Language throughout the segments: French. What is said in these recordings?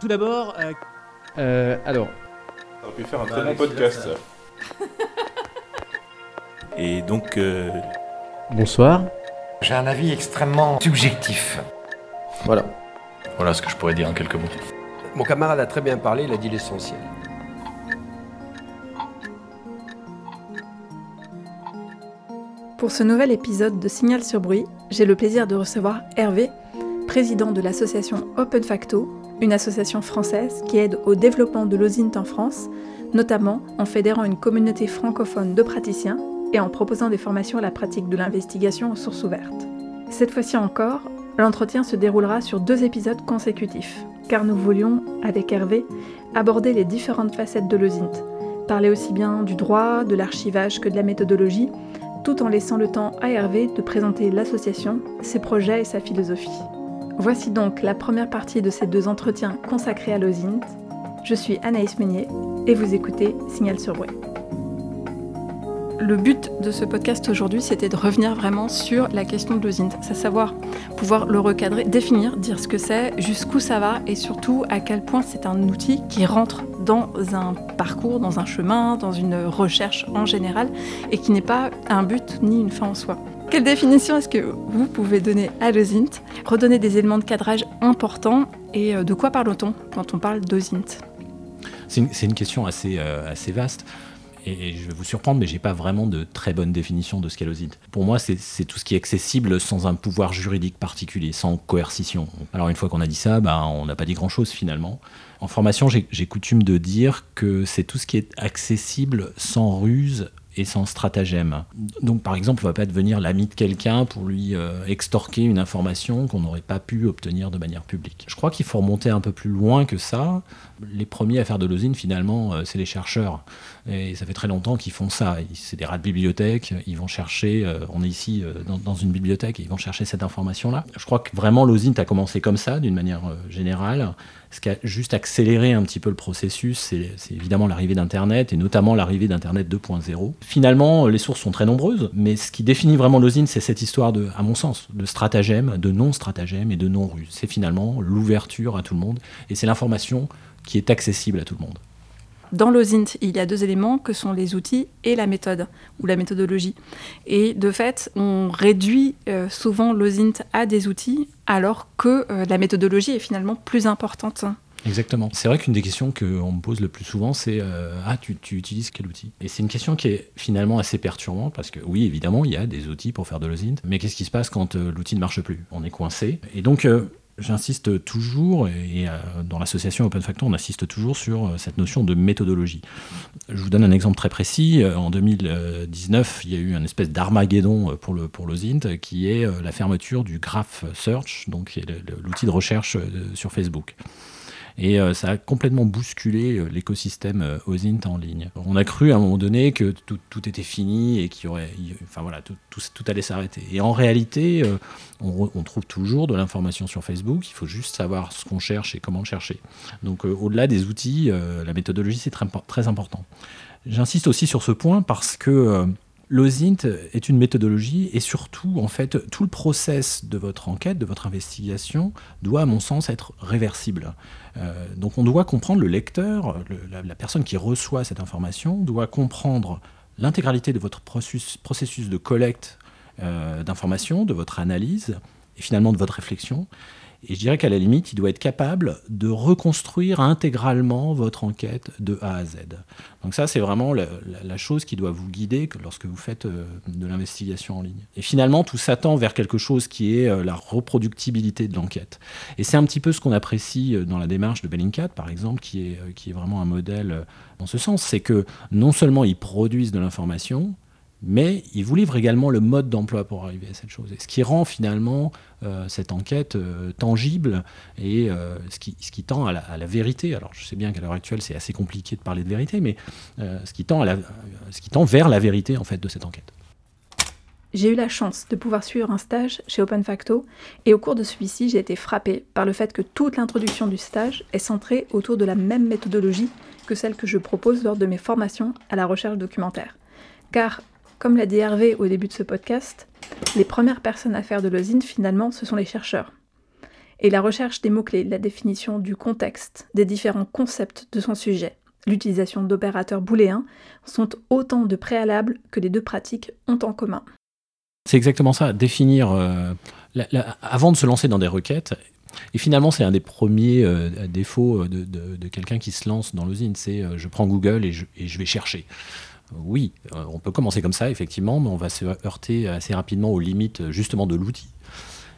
Tout d'abord, euh, Euh, alors, Ça aurait pu faire un très bon podcast. ça. Et donc, euh, bonsoir. J'ai un avis extrêmement subjectif. Voilà. Voilà ce que je pourrais dire en quelques mots. Mon camarade a très bien parlé, il a dit l'essentiel. Pour ce nouvel épisode de Signal sur bruit, j'ai le plaisir de recevoir Hervé, président de l'association Open Facto, une association française qui aide au développement de l'OSINT en France, notamment en fédérant une communauté francophone de praticiens et en proposant des formations à la pratique de l'investigation aux sources ouvertes. Cette fois-ci encore, l'entretien se déroulera sur deux épisodes consécutifs, car nous voulions, avec Hervé, aborder les différentes facettes de l'OSINT, parler aussi bien du droit, de l'archivage que de la méthodologie, tout en laissant le temps à Hervé de présenter l'association, ses projets et sa philosophie. Voici donc la première partie de ces deux entretiens consacrés à l'OSINT. Je suis Anaïs Meunier et vous écoutez Signal sur Bruit. Le but de ce podcast aujourd'hui, c'était de revenir vraiment sur la question de l'OSINT, c'est savoir pouvoir le recadrer, définir, dire ce que c'est, jusqu'où ça va et surtout à quel point c'est un outil qui rentre dans un parcours, dans un chemin, dans une recherche en général et qui n'est pas un but ni une fin en soi. Quelle définition est-ce que vous pouvez donner à l'OSINT Redonner des éléments de cadrage importants et euh, de quoi parle-t-on quand on parle d'OSINT C'est une, question assez, euh, vaste. Et, je vais vous surprendre, mais j'ai pas vraiment de très bonne définition de ce qu'est l'OSINT. Pour moi, c'est tout ce qui est accessible sans un pouvoir juridique particulier, sans coercition. Alors une fois qu'on a dit ça, bah, on n'a pas dit grand-chose finalement. En formation, j'ai coutume de dire que c'est tout ce qui est accessible sans ruse et sans stratagème. Donc par exemple, on va pas devenir l'ami de quelqu'un pour lui euh, extorquer une information qu'on n'aurait pas pu obtenir de manière publique. Je crois qu'il faut remonter un peu plus loin que ça. Les premiers à faire de l'osine, finalement, euh, c'est les chercheurs. Et ça fait très longtemps qu'ils font ça. C'est des rats de bibliothèque, ils vont chercher, euh, on est ici euh, dans, une bibliothèque, et ils vont chercher cette information-là. Je crois que vraiment l'osine a commencé comme ça, d'une manière générale. Ce qui a juste accéléré un petit peu le processus, c'est évidemment l'arrivée d'Internet, et notamment l'arrivée d'Internet 2.0. Finalement, les sources sont très nombreuses, mais ce qui définit vraiment l'osine, c'est cette histoire, à mon sens, de stratagème, de non-stratagème et de non-ruse. C'est finalement l'ouverture à tout le monde, et c'est l'information qui est accessible à tout le monde. Dans l'OSINT, il y a deux éléments que sont les outils et la méthode, ou la méthodologie. Et de fait, on réduit euh, souvent l'OSINT à des outils, alors que euh, la méthodologie est finalement plus importante. Exactement. C'est vrai qu'une des questions qu'on me pose le plus souvent, c'est euh, Ah, tu, tu utilises quel outil? Et c'est une question qui est finalement assez perturbante parce que, oui, évidemment, il y a des outils pour faire de l'OSINT, mais qu'est-ce qui se passe quand l'outil ne marche plus? On est coincé. Et donc, j'insiste toujours, et euh, dans l'association Open Factor, on insiste toujours sur euh, cette notion de méthodologie. Je vous donne un exemple très précis. Euh, En 2019, il y a eu un espèce d'armageddon pour le pour qui est la fermeture du Graph Search, donc l'outil de recherche sur Facebook. Et euh, ça a complètement bousculé euh, l'écosystème euh, OSINT en ligne. On a cru à un moment donné que tout, était fini et qu'il y aurait, enfin voilà, tout, allait s'arrêter. Et en réalité, on, trouve toujours de l'information sur Facebook. Il faut juste savoir ce qu'on cherche et comment le chercher. Donc au-delà des outils, la méthodologie c'est très, impor- très important. J'insiste aussi sur ce point parce que l'OSINT est une méthodologie et surtout, en fait, tout le process de votre enquête, de votre investigation, doit, à mon sens, être réversible. Euh, donc on doit comprendre, le lecteur, le- la, personne qui reçoit cette information, doit comprendre l'intégralité de votre processus, processus de collecte euh, d'informations, de votre analyse et finalement de votre réflexion. Et je dirais qu'à la limite, il doit être capable de reconstruire intégralement votre enquête de A à Z. Donc ça, c'est vraiment la, chose qui doit vous guider que lorsque vous faites euh, de l'investigation en ligne. Et finalement, tout s'attend vers quelque chose qui est euh, la reproductibilité de l'enquête. Et c'est un petit peu ce qu'on apprécie euh, dans la démarche de Bellingcat, par exemple, qui est, qui est vraiment un modèle dans ce sens. C'est que non seulement ils produisent de l'information, mais ils vous livrent également le mode d'emploi pour arriver à cette chose. Ce qui rend finalement euh, cette enquête euh, tangible et euh, ce, qui, tend à la, vérité. Alors je sais bien qu'à l'heure actuelle c'est assez compliqué de parler de vérité, mais ce, qui tend ce qui tend vers la vérité en fait de cette enquête. J'ai eu la chance de pouvoir suivre un stage chez Open Facto et au cours de celui-ci, j'ai été frappée par le fait que toute l'introduction du stage est centrée autour de la même méthodologie que celle que je propose lors de mes formations à la recherche documentaire. Car, comme l'a dit Hervé au début de ce podcast, les premières personnes à faire de l'osine, finalement, ce sont les chercheurs. Et la recherche des mots-clés, la définition du contexte, des différents concepts de son sujet, l'utilisation d'opérateurs booléens sont autant de préalables que les deux pratiques ont en commun. C'est exactement ça, définir, euh, avant de se lancer dans des requêtes, et finalement c'est un des premiers euh, défauts de, quelqu'un qui se lance dans l'usine, c'est euh, je prends Google et je, vais chercher. Oui, on peut commencer comme ça, effectivement, mais on va se heurter assez rapidement aux limites justement de l'outil.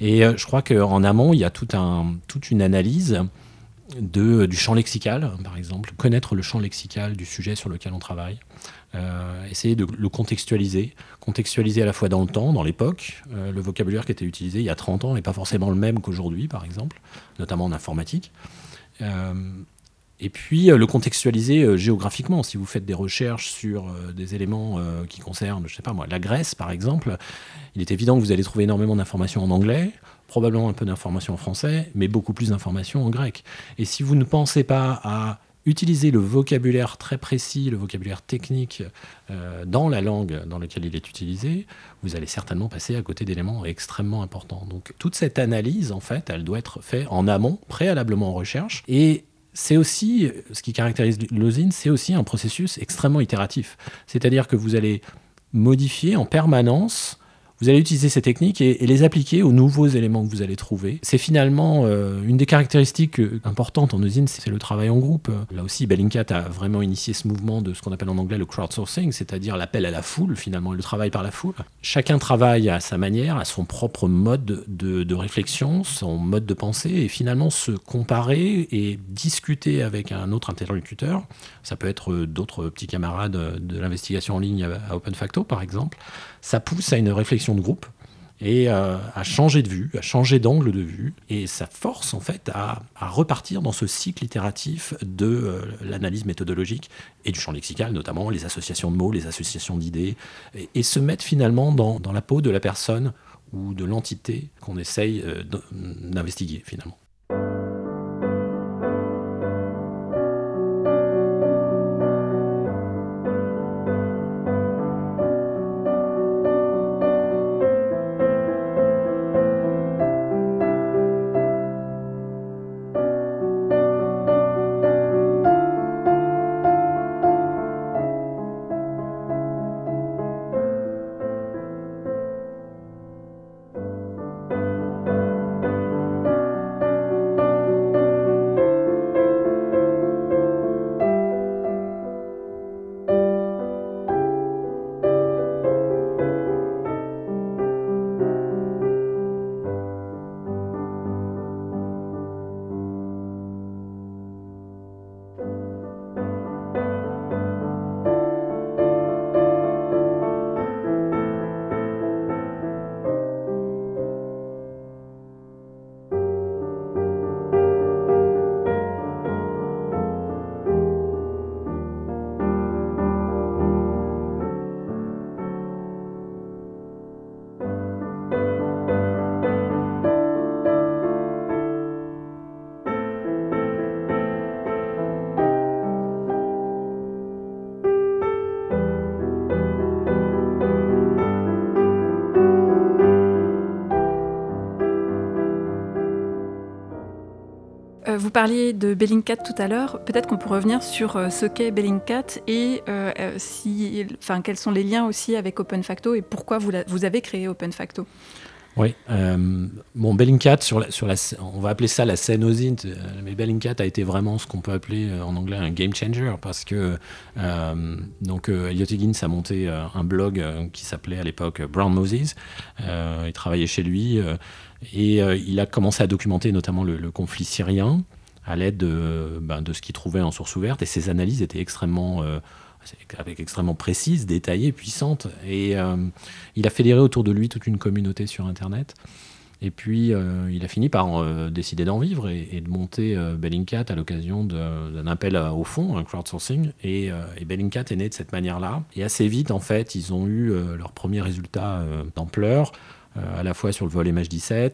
Et je crois qu'en amont, il y a tout toute une analyse du champ lexical, par exemple, connaître le champ lexical du sujet sur lequel on travaille, euh, essayer de le contextualiser, contextualiser à la fois dans le temps, dans l'époque, euh, le vocabulaire qui était utilisé il y a 30 ans n'est pas forcément le même qu'aujourd'hui, par exemple, notamment en informatique. Euh, et puis le contextualiser géographiquement. Si vous faites des recherches sur des éléments qui concernent, je sais pas moi, la Grèce par exemple, il est évident que vous allez trouver énormément d'informations en anglais probablement un peu d'informations en français, mais beaucoup plus d'informations en grec. Et si vous ne pensez pas à utiliser le vocabulaire très précis, le vocabulaire technique euh, dans la langue dans laquelle il est utilisé, vous allez certainement passer à côté d'éléments extrêmement importants. Donc toute cette analyse, en fait, elle doit être faite en amont, préalablement en recherche. Et c'est aussi, ce qui caractérise l'osine, c'est aussi un processus extrêmement itératif. C'est-à-dire que vous allez modifier en permanence vous allez utiliser ces techniques et, les appliquer aux nouveaux éléments que vous allez trouver. C'est finalement euh, une des caractéristiques euh, importantes en usine, c'est le travail en groupe. Là aussi, Bellingcat a vraiment initié ce mouvement de ce qu'on appelle en anglais le crowdsourcing, c'est-à-dire l'appel à la foule, finalement, le travail par la foule. Chacun travaille à sa manière, à son propre mode de, réflexion, son mode de pensée, et finalement se comparer et discuter avec un autre interlocuteur. Ça peut être euh, d'autres petits camarades de l'investigation en ligne à OpenFacto, par exemple ça pousse à une réflexion de groupe et euh, à changer de vue, à changer d'angle de vue, et ça force en fait à, repartir dans ce cycle itératif de euh, l'analyse méthodologique et du champ lexical, notamment les associations de mots, les associations d'idées, et, se mettre finalement dans, dans, la peau de la personne ou de l'entité qu'on essaye euh, d'investiguer finalement. Vous parliez de Bellingcat tout à l'heure. Peut-être qu'on peut revenir sur euh, ce qu'est Bellingcat et euh, euh, enfin, quels sont les liens aussi avec OpenFacto et pourquoi vous, avez créé OpenFacto. Oui, bon, Bellingcat, sur la, on va appeler ça la scène OSINT, mais Bellingcat a été vraiment ce qu'on peut appeler en anglais un game changer parce que donc Elliot Higgins a monté un blog qui s'appelait à l'époque Brown Moses. il travaillait chez lui et il a commencé à documenter notamment le conflit syrien à l'aide de, ben, de, ce qu'il trouvait en source ouverte. Et ses analyses étaient extrêmement, euh, avec extrêmement précises, détaillées, puissantes. Et euh, il a fédéré autour de lui toute une communauté sur Internet. Et puis, euh, il a fini par décider d'en vivre et, de monter Bellingcat à l'occasion d'un appel au fond, un crowdsourcing. Et, et, Bellingcat est né de cette manière-là. Et assez vite, en fait, ils ont eu leurs premiers résultats d'ampleur, à la fois sur le vol MH17,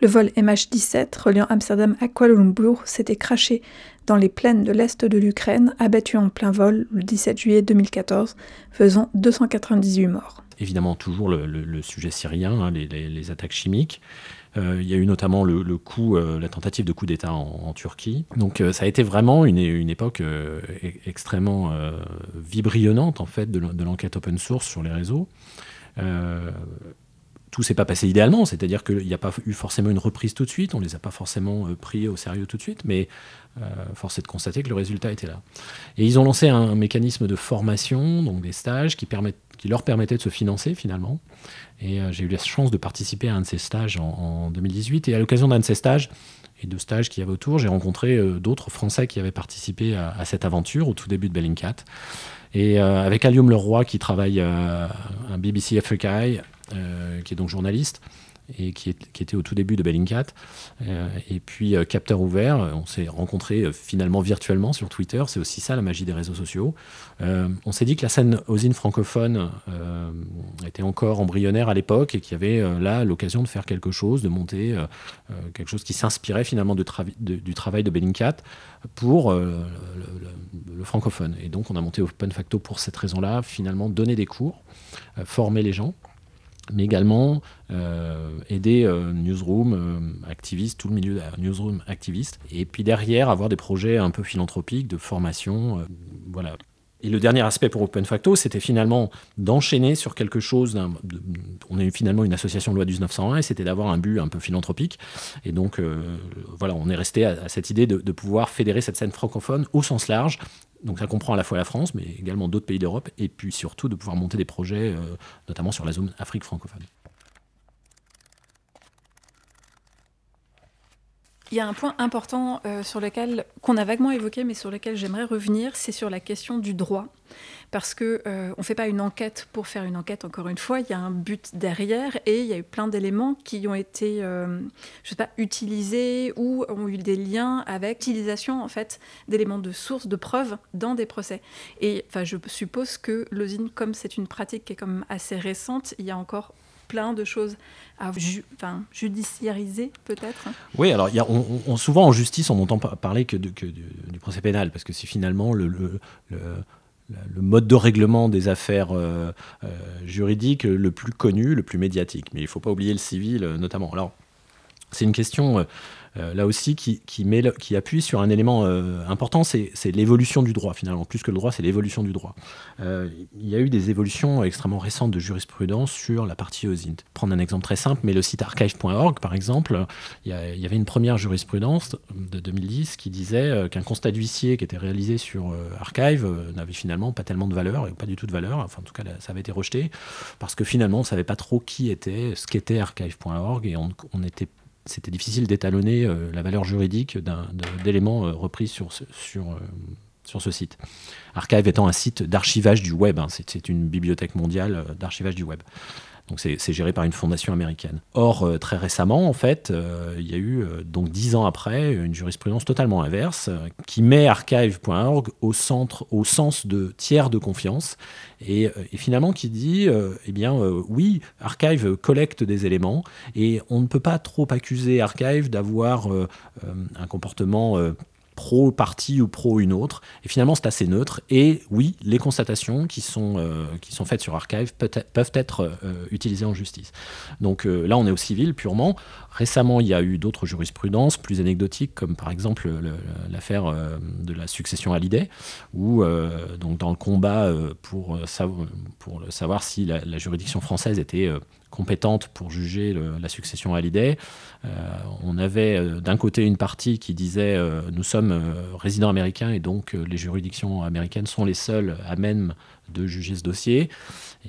le vol MH17 reliant Amsterdam à Kuala Lumpur s'était craché dans les plaines de l'est de l'Ukraine, abattu en plein vol le 17 juillet 2014, faisant 298 morts. Évidemment, toujours le, sujet syrien, hein, les, attaques chimiques. Euh, il y a eu notamment le, le coup, euh, la tentative de coup d'État en, en Turquie. Donc euh, ça a été vraiment une, une époque euh, e- extrêmement euh, vibrionnante en fait de, l'en- de l'enquête open source sur les réseaux. Euh, tout s'est pas passé idéalement, c'est-à-dire qu'il n'y a pas eu forcément une reprise tout de suite, on les a pas forcément euh, pris au sérieux tout de suite, mais euh, force est de constater que le résultat était là. Et ils ont lancé un, mécanisme de formation, donc des stages qui, leur permettaient de se financer finalement. Et euh, j'ai eu la chance de participer à un de ces stages en, en 2018. Et à l'occasion d'un de ces stages, et de stages qu'il y avait autour, j'ai rencontré d'autres Français qui avaient participé à, cette aventure au tout début de Bellingcat. Et avec Allium Leroy, qui travaille euh, à BBC euh, qui est donc journaliste, et qui, était au tout début de Bellingcat. Euh, et puis euh, Capteur Ouvert, euh, on s'est rencontrés euh, finalement virtuellement sur Twitter, c'est aussi ça la magie des réseaux sociaux. Euh, on s'est dit que la scène osine francophone euh, était encore embryonnaire à l'époque et qu'il y avait euh, là l'occasion de faire quelque chose, de monter euh, euh, quelque chose qui s'inspirait finalement du travail de Bellingcat pour euh, le, francophone. Et donc on a monté Open Facto pour cette raison-là, finalement donner des cours, euh, former les gens mais également euh, aider euh, newsroom euh, activistes, tout le milieu euh, newsroom activiste, et puis derrière avoir des projets un peu philanthropiques de formation, euh, voilà. Et le dernier aspect pour Open Facto, c'était finalement d'enchaîner sur quelque chose. de- on eu finalement une association loi 1901 et c'était d'avoir un but un peu philanthropique. Et donc, voilà, on est resté à, cette idée de, de pouvoir fédérer cette scène francophone au sens large. Donc, ça comprend à la fois la France, mais également d'autres pays d'Europe, et puis surtout de pouvoir monter des projets, euh, notamment sur la zone Afrique francophone. Il y a un point important euh, sur lequel qu'on a vaguement évoqué, mais sur lequel j'aimerais revenir, c'est sur la question du droit, parce que euh, on fait pas une enquête pour faire une enquête. Encore une fois, il y a un but derrière, et il y a eu plein d'éléments qui ont été, euh, je sais pas, utilisés ou ont eu des liens avec l'utilisation en fait d'éléments de source, de preuves dans des procès. Et enfin, je suppose que l'osine, comme c'est une pratique qui est même assez récente, il y a encore plein de choses à ju- enfin, judiciariser peut-être. Oui, alors il y a, on, on- souvent en justice, on n'entend pas parler que, de- que du, du procès pénal, parce que c'est finalement le, le- le- le- le mode de règlement des affaires euh, euh, juridiques le plus connu, le plus médiatique. Mais il ne faut pas oublier le civil, euh, notamment. Alors, c'est une question, là aussi, qui, met qui appuie sur un élément euh, important, c'est l'évolution du droit, finalement. Plus que le droit, c'est l'évolution du droit. Euh, il y a eu des évolutions extrêmement récentes de jurisprudence sur la partie OSINT. Prendre un exemple très simple, mais le site archive.org, par exemple, il y, avait une première jurisprudence de 2010 qui disait euh, qu'un constat d'huissier qui était réalisé sur euh, Archive euh, n'avait finalement pas tellement de valeur, et pas du tout de valeur, enfin en tout cas ça avait été rejeté, parce que finalement on ne savait pas trop qui était, ce qu'était archive.org, et on, on était c'était difficile d'étalonner euh, la valeur juridique d'éléments euh, repris sur ce, sur, euh, sur ce site. Archive étant un site d'archivage du web, hein, c'est une bibliothèque mondiale d'archivage du web. Donc c'est géré par une fondation américaine. Or, euh, très récemment, en fait, euh, il y a eu, euh, donc dix ans après, une jurisprudence totalement inverse qui met archive.org au centre, au sens de tiers de confiance et, et finalement qui dit, eh bien, oui, Archive collecte des éléments et on ne peut pas trop accuser Archive d'avoir un comportement pro parti ou pro une autre. Et finalement, c'est assez neutre. Et oui, les constatations qui sont, euh, qui sont faites sur Archive peuvent être euh, utilisées en justice. Donc euh, là, on est au civil purement. Récemment, il y a eu d'autres jurisprudences plus anecdotiques, comme par exemple le- l'affaire de la succession Hallyday, où euh, donc dans le combat pour, savoir si la, juridiction française était compétente pour juger la succession Hallyday, euh, on avait euh, d'un côté une partie qui disait euh, nous sommes résidents américains et donc les juridictions américaines sont les seules à même de juger ce dossier.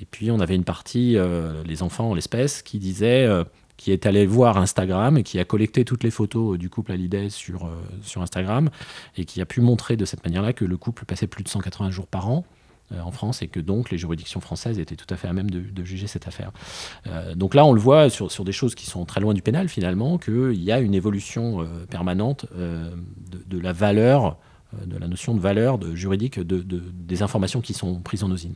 Et puis on avait une partie, les enfants en l'espèce, qui disait qui est allé voir Instagram et qui a collecté toutes les photos du couple Hallyday sur, sur Instagram et qui a pu montrer de cette manière-là que le couple passait plus de 180 jours par an en France et que donc les juridictions françaises étaient tout à fait à même de, juger cette affaire. Euh, donc là, on le voit sur, sur des choses qui sont très loin du pénal finalement, qu'il y a une évolution euh, permanente euh, de, la valeur, euh, de la notion de valeur de, juridique de, de- des informations qui sont prises en osine.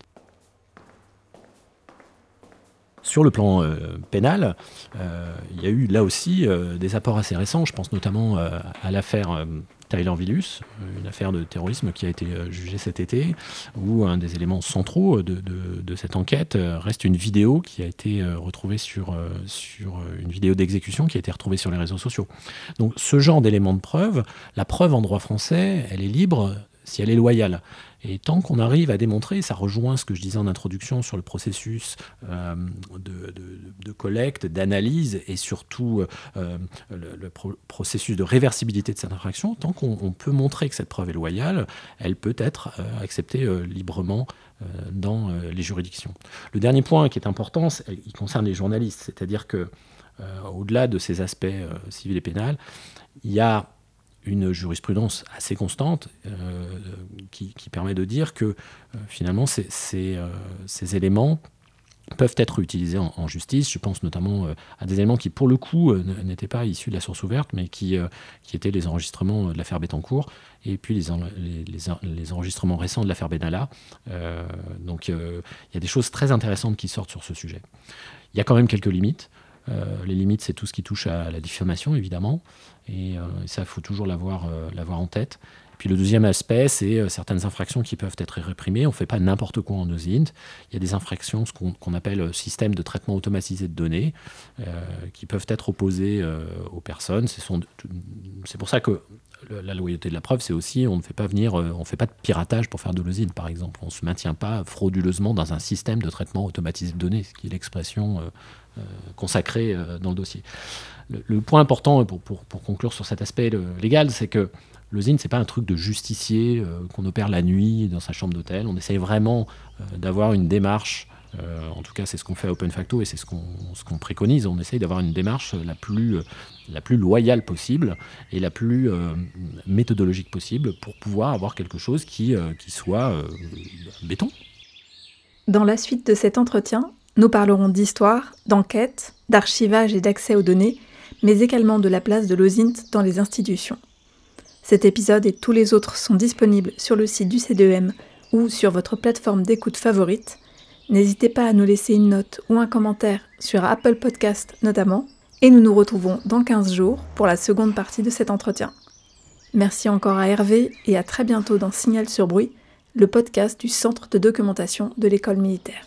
Sur le plan euh, pénal, euh, il y a eu là aussi euh, des apports assez récents. Je pense notamment euh, à l'affaire euh, Tyler Villus, une affaire de terrorisme qui a été jugée cet été, où un des éléments centraux de, cette enquête reste une vidéo qui a été retrouvée sur, sur une vidéo d'exécution qui a été retrouvée sur les réseaux sociaux. Donc ce genre d'éléments de preuve, la preuve en droit français, elle est libre si elle est loyale. Et tant qu'on arrive à démontrer, ça rejoint ce que je disais en introduction sur le processus euh, de, collecte, d'analyse et surtout euh, le, processus de réversibilité de cette infraction, tant qu'on peut montrer que cette preuve est loyale, elle peut être euh, acceptée librement dans les juridictions. Le dernier point qui est important, il concerne les journalistes, c'est-à-dire que au-delà de ces aspects civils et pénals, il y a une jurisprudence assez constante euh, qui, permet de dire que euh, finalement ces, euh, ces, éléments peuvent être utilisés en, justice. Je pense notamment à des éléments qui, pour le coup, n'étaient pas issus de la source ouverte, mais qui, qui étaient les enregistrements de l'affaire Bettencourt et puis les, les, enregistrements récents de l'affaire Benalla. donc il y a des choses très intéressantes qui sortent sur ce sujet. Il y a quand même quelques limites. Les limites, c'est tout ce qui touche à la diffamation, évidemment. Et, euh, ça, il faut toujours euh, l'avoir en tête. Puis le deuxième aspect, c'est euh, certaines infractions qui peuvent être réprimées. On ne fait pas n'importe quoi en OSINT. Il y a des infractions, ce qu'on appelle système de traitement automatisé de données, qui peuvent être opposées aux personnes. C'est pour ça que la loyauté de la preuve, c'est aussi on ne fait pas venir, on fait pas de piratage pour faire de l'OSINT, par exemple. On ne se maintient pas frauduleusement dans un système de traitement automatisé de données, ce qui est l'expression consacrée dans le dossier le, point important pour, conclure sur cet aspect légal, c'est que le ZIN, c'est pas un truc de justicier euh, qu'on opère la nuit dans sa chambre d'hôtel. On essaye vraiment euh, d'avoir une démarche, euh, en tout cas c'est ce qu'on fait à Open Facto et c'est ce qu'on préconise, on essaye d'avoir une démarche la plus, la plus loyale possible et la plus méthodologique possible pour pouvoir avoir quelque chose qui, qui soit béton. Dans la suite de cet entretien, nous parlerons d'histoire, d'enquête, d'archivage et d'accès aux données mais également de la place de l'OSINT dans les institutions. Cet épisode et tous les autres sont disponibles sur le site du CDEM ou sur votre plateforme d'écoute favorite. N'hésitez pas à nous laisser une note ou un commentaire sur Apple Podcast notamment, et nous nous retrouvons dans 15 jours pour la seconde partie de cet entretien. Merci encore à Hervé et à très bientôt dans Signal sur Bruit, le podcast du Centre de documentation de l'école militaire.